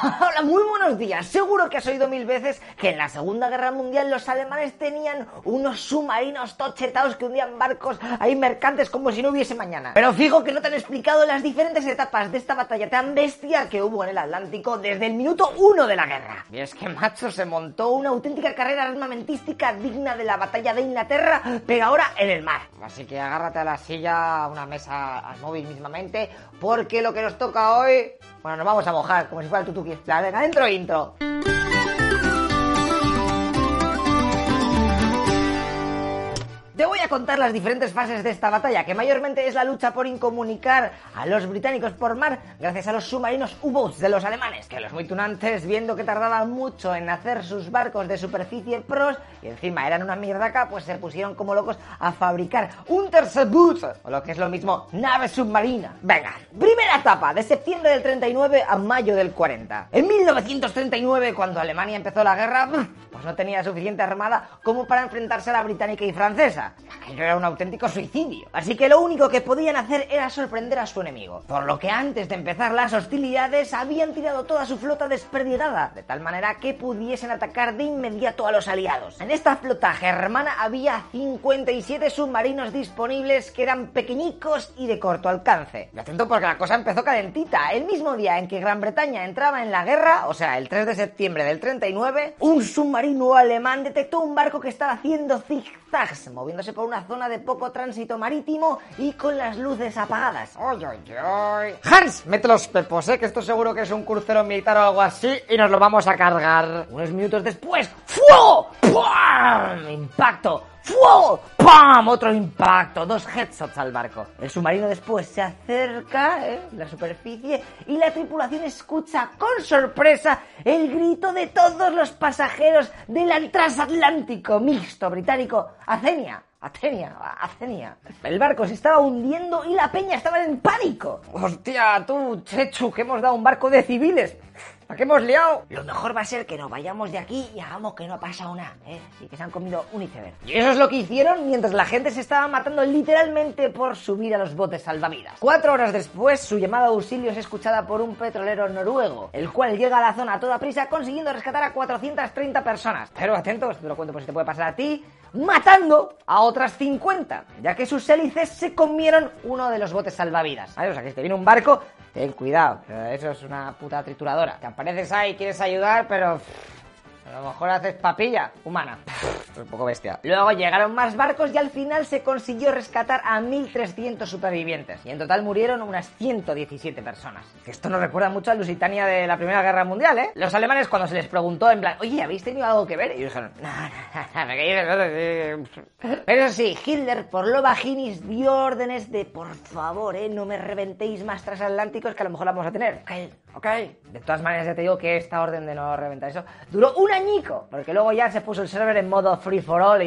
Hola, muy buenos días. Seguro que has oído mil veces que en la Segunda Guerra Mundial los alemanes tenían unos submarinos tochetados que hundían barcos ahí mercantes como si no hubiese mañana. Pero fijo que no te han explicado las diferentes etapas de esta batalla tan bestia que hubo en el Atlántico desde el minuto uno de la guerra. Y es que, macho, se montó una auténtica carrera armamentística digna de la batalla de Inglaterra, pero ahora en el mar. Así que agárrate a la silla, a una mesa, al móvil mismamente, porque lo que nos toca hoy... Bueno, nos vamos a mojar, como si fuera el tutuki. La venga, dentro intro. Te voy a contar las diferentes fases de esta batalla, que mayormente es la lucha por incomunicar a los británicos por mar gracias a los submarinos U-boats de los alemanes, que los muy tunantes, viendo que tardaban mucho en hacer sus barcos de superficie pros y encima eran una mierdaca, pues se pusieron como locos a fabricar un tercer boot, o lo que es lo mismo, nave submarina. Venga, primera etapa, de septiembre del 39 a mayo del 40. En 1939, cuando Alemania empezó la guerra, pues no tenía suficiente armada como para enfrentarse a la británica y francesa. Aquello era un auténtico suicidio. Así que lo único que podían hacer era sorprender a su enemigo. Por lo que antes de empezar las hostilidades habían tirado toda su flota desperdigada, de tal manera que pudiesen atacar de inmediato a los aliados. En esta flota germana había 57 submarinos disponibles que eran pequeñicos y de corto alcance. Y atento porque la cosa empezó calentita. El mismo día en que Gran Bretaña entraba en la guerra, o sea, el 3 de septiembre del 39, un submarino alemán detectó un barco que estaba haciendo zigzags, moviendo por una zona de poco tránsito marítimo y con las luces apagadas. ¡Ay, ay, ay! Hans, mete los pepos, ¿eh? que esto seguro que es un crucero militar o algo así y nos lo vamos a cargar. Unos minutos después, ¡fuego! ¡Pum! ¡Impacto! ¡Fuego! ¡Pam! Otro impacto, dos headshots al barco. El submarino después se acerca, ¿eh? La superficie, y la tripulación escucha con sorpresa el grito de todos los pasajeros del transatlántico mixto británico Acenia. Atenia, Atenia. El barco se estaba hundiendo y la peña estaba en pánico. Hostia, tú, Chechu, que hemos dado un barco de civiles. ¿A qué hemos liado? Lo mejor va a ser que nos vayamos de aquí y hagamos que no ha pasado nada, ¿eh? Y que se han comido un iceberg. Y eso es lo que hicieron mientras la gente se estaba matando literalmente por subir a los botes salvavidas. Cuatro horas después, su llamada a auxilio es escuchada por un petrolero noruego, el cual llega a la zona a toda prisa consiguiendo rescatar a 430 personas. Pero atentos, te lo cuento por si te puede pasar a ti, matando a otras 50, ya que sus hélices se comieron uno de los botes salvavidas. O sea que si te viene un barco, ten cuidado, eso es una puta trituradora. Te apareces ahí, quieres ayudar, pero... A lo mejor haces papilla humana. Un poco bestia. Luego llegaron más barcos y al final se consiguió rescatar a 1.300 supervivientes. Y en total murieron unas 117 personas. Esto nos recuerda mucho a Lusitania de la Primera Guerra Mundial, ¿eh? Los alemanes cuando se les preguntó en plan, oye, ¿habéis tenido algo que ver? Y dijeron, no, no, no, Pero sí, Hitler por lo bajinis dio órdenes de, por favor, ¿eh? No me reventéis más transatlánticos que a lo mejor la vamos a tener. Ok, ok. De todas maneras ya te digo que esta orden de no reventar eso duró un añico, porque luego ya se puso el server en modo free for all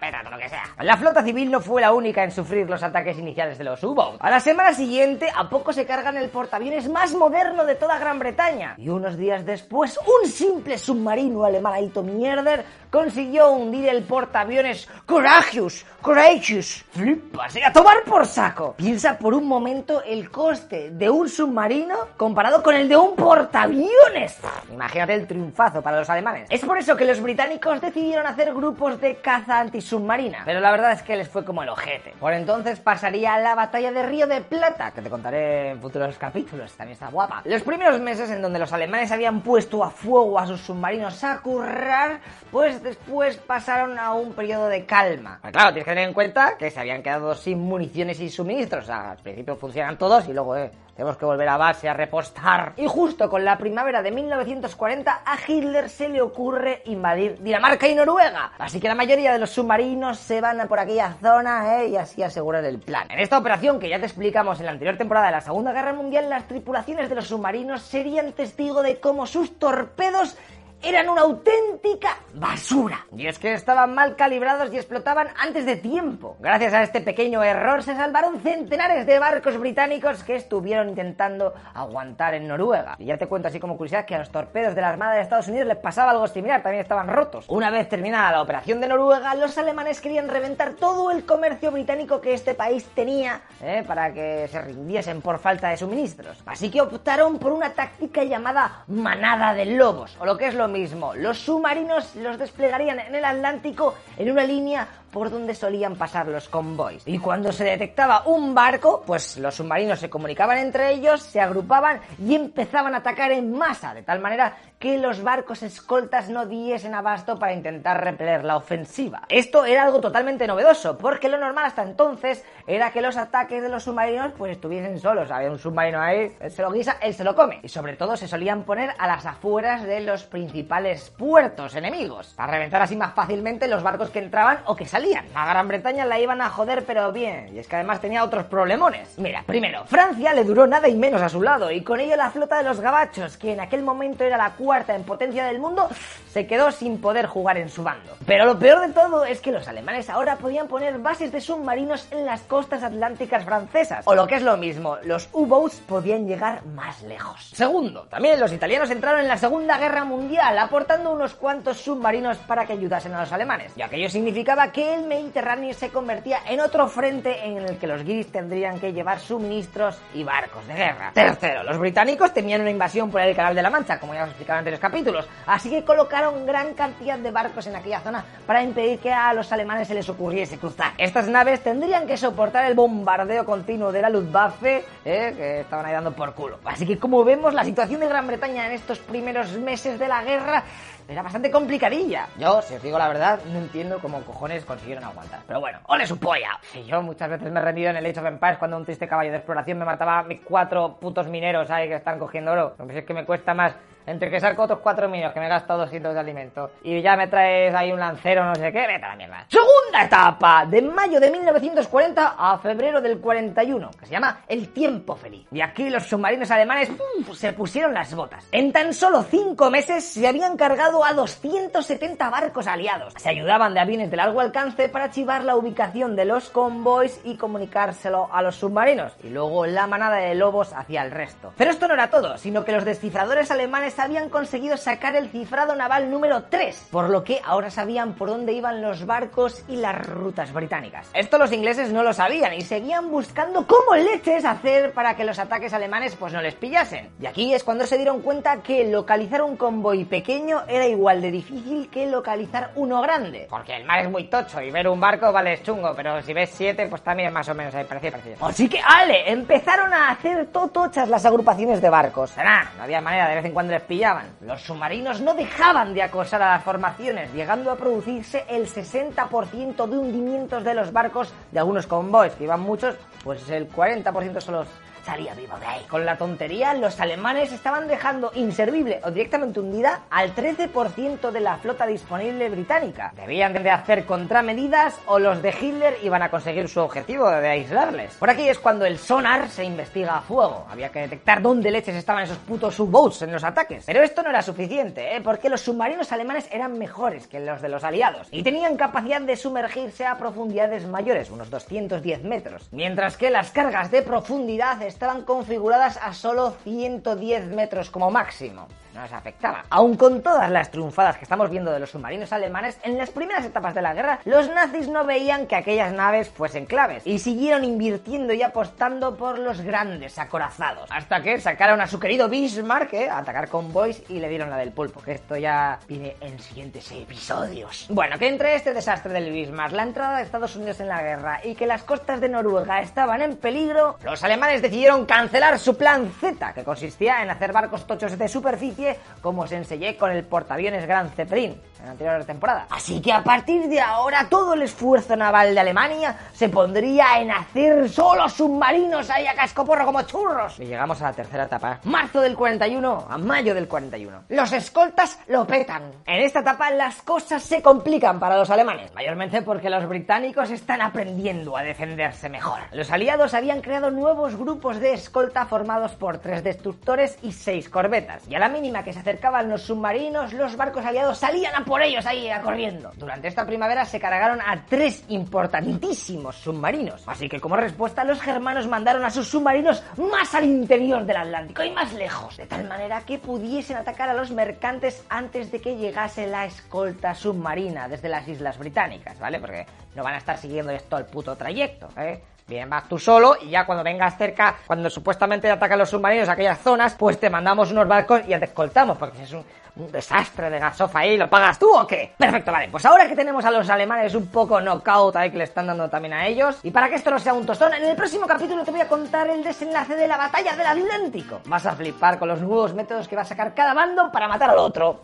pena, lo que sea. La flota civil no fue la única en sufrir los ataques iniciales de los U-Boats. A la semana siguiente, a poco se cargan el portaaviones más moderno de toda Gran Bretaña. Y unos días después, un simple submarino alemán mierder consiguió hundir el portaaviones Courageous, Courageous. Flipas, y a tomar por saco. Piensa por un momento el coste de un submarino comparado con el de un portaaviones. Imagínate el triunfazo para los alemanes. Es por eso que los británicos decidieron hacer grupos de caza antisubmarina. Pero la verdad es que les fue como el ojete. Por entonces pasaría la batalla de Río de Plata, que te contaré en futuros capítulos, también está guapa. Los primeros meses en donde los alemanes habían puesto a fuego a sus submarinos a currar, pues después pasaron a un periodo de calma. Pero claro, tienes que tener en cuenta que se habían quedado sin municiones y suministros. O sea, al principio funcionan todos y luego, eh, tenemos que volver a base a repostar. Y justo con la primavera de 1940 a Hitler se le ocurre invadir Dinamarca y Noruega. Así que la mayoría de los submarinos se van por aquella zona ¿eh? y así asegurar el plan. En esta operación que ya te explicamos en la anterior temporada de la Segunda Guerra Mundial, las tripulaciones de los submarinos serían testigo de cómo sus torpedos eran una auténtica basura. Y es que estaban mal calibrados y explotaban antes de tiempo. Gracias a este pequeño error se salvaron centenares de barcos británicos que estuvieron intentando aguantar en Noruega. Y ya te cuento así como curiosidad que a los torpedos de la Armada de Estados Unidos les pasaba algo similar, también estaban rotos. Una vez terminada la operación de Noruega, los alemanes querían reventar todo el comercio británico que este país tenía ¿eh? para que se rindiesen por falta de suministros. Así que optaron por una táctica llamada manada de lobos, o lo que es lo mismo, los submarinos los desplegarían en el Atlántico en una línea por donde solían pasar los convoys. Y cuando se detectaba un barco, pues los submarinos se comunicaban entre ellos, se agrupaban y empezaban a atacar en masa, de tal manera que los barcos escoltas no diesen abasto para intentar repeler la ofensiva. Esto era algo totalmente novedoso, porque lo normal hasta entonces era que los ataques de los submarinos pues estuviesen solos. Había un submarino ahí, él se lo guisa, él se lo come. Y sobre todo se solían poner a las afueras de los principales puertos enemigos, para reventar así más fácilmente los barcos que entraban o que salían a Gran Bretaña la iban a joder, pero bien. Y es que además tenía otros problemones. Mira, primero, Francia le duró nada y menos a su lado, y con ello la flota de los gabachos, que en aquel momento era la cuarta en potencia del mundo, se quedó sin poder jugar en su bando. Pero lo peor de todo es que los alemanes ahora podían poner bases de submarinos en las costas atlánticas francesas. O lo que es lo mismo, los U-Boats podían llegar más lejos. Segundo, también los italianos entraron en la Segunda Guerra Mundial, aportando unos cuantos submarinos para que ayudasen a los alemanes. Y aquello significaba que el Mediterráneo se convertía en otro frente en el que los guiris tendrían que llevar suministros y barcos de guerra. Tercero, los británicos temían una invasión por el Canal de la Mancha, como ya os explicaba en anteriores capítulos, así que colocaron gran cantidad de barcos en aquella zona para impedir que a los alemanes se les ocurriese cruzar. Estas naves tendrían que soportar el bombardeo continuo de la Luftwaffe, eh, que estaban ahí dando por culo. Así que como vemos, la situación de Gran Bretaña en estos primeros meses de la guerra era bastante complicadilla. Yo, si os digo la verdad, no entiendo cómo cojones consiguieron aguantar. Pero bueno, ¡ole su polla! Si yo muchas veces me he rendido en el Age of Empires cuando un triste caballo de exploración me mataba a mis cuatro putos mineros ahí que están cogiendo oro. No sé, es que me cuesta más entre que saco otros cuatro mineros que me he gastado 200 de alimento y ya me traes ahí un lancero, no sé qué, vete a la mierda. Segunda etapa, de mayo de 1940 a febrero del 41, que se llama El Tiempo Feliz. Y aquí los submarinos alemanes se pusieron las botas. En tan solo cinco meses se habían cargado a 270 barcos aliados. Se ayudaban de aviones de largo alcance para archivar la ubicación de los convoys y comunicárselo a los submarinos. Y luego la manada de lobos hacia el resto. Pero esto no era todo, sino que los descifradores alemanes habían conseguido sacar el cifrado naval número 3, por lo que ahora sabían por dónde iban los barcos y las rutas británicas. Esto los ingleses no lo sabían y seguían buscando cómo leches hacer para que los ataques alemanes pues no les pillasen. Y aquí es cuando se dieron cuenta que localizar un convoy pequeño era igual de difícil que localizar uno grande. Porque el mar es muy tocho y ver un barco vale chungo, pero si ves siete pues también más o menos ahí parecido, parecido. Así que, ale, empezaron a hacer totochas las agrupaciones de barcos. Será, no había manera, de vez en cuando les pillaban. Los submarinos no dejaban de acosar a las formaciones, llegando a producirse el 60% de hundimientos de los barcos de algunos convoys, que iban muchos, pues el 40% son los salía vivo de ahí. Con la tontería, los alemanes estaban dejando inservible o directamente hundida al 13% de la flota disponible británica. Debían de hacer contramedidas o los de Hitler iban a conseguir su objetivo de aislarles. Por aquí es cuando el sonar se investiga a fuego. Había que detectar dónde leches estaban esos putos U-boats en los ataques. Pero esto no era suficiente, ¿eh? porque los submarinos alemanes eran mejores que los de los aliados y tenían capacidad de sumergirse a profundidades mayores, unos 210 metros, mientras que las cargas de profundidad estaban configuradas a solo 110 metros como máximo no les afectaba. Aun con todas las triunfadas que estamos viendo de los submarinos alemanes, en las primeras etapas de la guerra, los nazis no veían que aquellas naves fuesen claves y siguieron invirtiendo y apostando por los grandes acorazados. Hasta que sacaron a su querido Bismarck ¿eh? a atacar convoys y le dieron la del pulpo, que esto ya viene en siguientes episodios. Bueno, que entre este desastre del Bismarck, la entrada de Estados Unidos en la guerra y que las costas de Noruega estaban en peligro, los alemanes decidieron cancelar su plan Z, que consistía en hacer barcos tochos de superficie como os enseñé con el portaaviones Gran Zeppelin en la anterior temporada. Así que a partir de ahora todo el esfuerzo naval de Alemania se pondría en hacer solo submarinos ahí a cascoporro como churros. Y llegamos a la tercera etapa. Marzo del 41 a mayo del 41. Los escoltas lo petan. En esta etapa las cosas se complican para los alemanes, mayormente porque los británicos están aprendiendo a defenderse mejor. Los aliados habían creado nuevos grupos de escolta formados por tres destructores y seis corbetas. Y a la mínima que se acercaban los submarinos, los barcos aliados salían a por ellos ahí corriendo. Durante esta primavera se cargaron a tres importantísimos submarinos. Así que como respuesta los germanos mandaron a sus submarinos más al interior del Atlántico y más lejos, de tal manera que pudiesen atacar a los mercantes antes de que llegase la escolta submarina desde las Islas Británicas, ¿vale? Porque no van a estar siguiendo esto el puto trayecto, ¿eh? Bien, vas tú solo y ya cuando vengas cerca, cuando supuestamente atacan los submarinos a aquellas zonas, pues te mandamos unos barcos y te escoltamos, porque es un, un desastre de gasofa ahí, ¿lo pagas tú o qué? Perfecto, vale, pues ahora que tenemos a los alemanes un poco knockout ahí que le están dando también a ellos, y para que esto no sea un tostón, en el próximo capítulo te voy a contar el desenlace de la batalla del Atlántico. Vas a flipar con los nuevos métodos que va a sacar cada bando para matar al otro.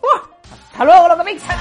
¡Hasta luego, loco mixer!